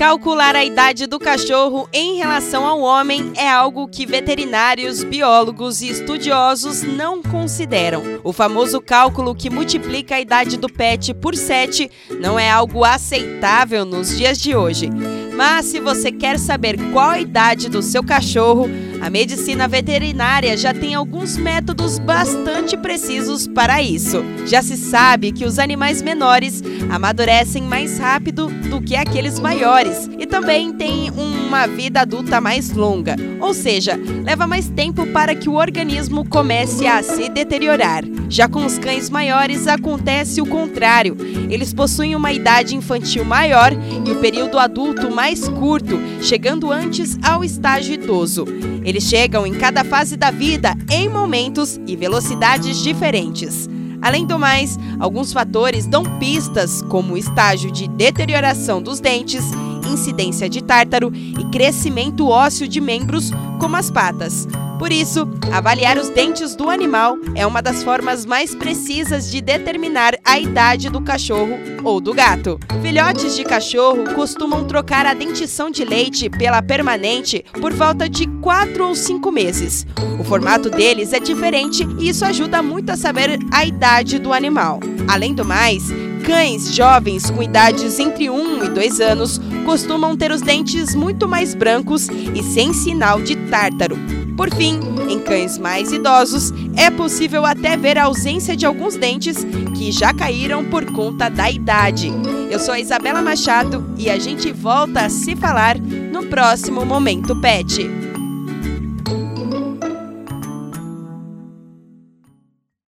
Calcular a idade do cachorro em relação ao homem é algo que veterinários, biólogos e estudiosos não consideram. O famoso cálculo que multiplica a idade do pet por 7 não é algo aceitável nos dias de hoje. Mas se você quer saber qual a idade do seu cachorro, a medicina veterinária já tem alguns métodos bastante precisos para isso. Já se sabe que os animais menores amadurecem mais rápido do que aqueles maiores e também têm uma vida adulta mais longa, ou seja, leva mais tempo para que o organismo comece a se deteriorar. Já com os cães maiores acontece o contrário. Eles possuem uma idade infantil maior e o período adulto mais curto, chegando antes ao estágio idoso. Eles chegam em cada fase da vida em momentos e velocidades diferentes. Além do mais, alguns fatores dão pistas, como o estágio de deterioração dos dentes, incidência de tártaro e crescimento ósseo de membros, como as patas. Por isso, avaliar os dentes do animal é uma das formas mais precisas de determinar a idade do cachorro ou do gato. Filhotes de cachorro costumam trocar a dentição de leite pela permanente por volta de 4 ou 5 meses. O formato deles é diferente e isso ajuda muito a saber a idade do animal. Além do mais, Cães jovens com idades entre 1 e 2 anos costumam ter os dentes muito mais brancos e sem sinal de tártaro. Por fim, em cães mais idosos, é possível até ver a ausência de alguns dentes que já caíram por conta da idade. Eu sou a Isabela Machado e a gente volta a se falar no próximo Momento Pet.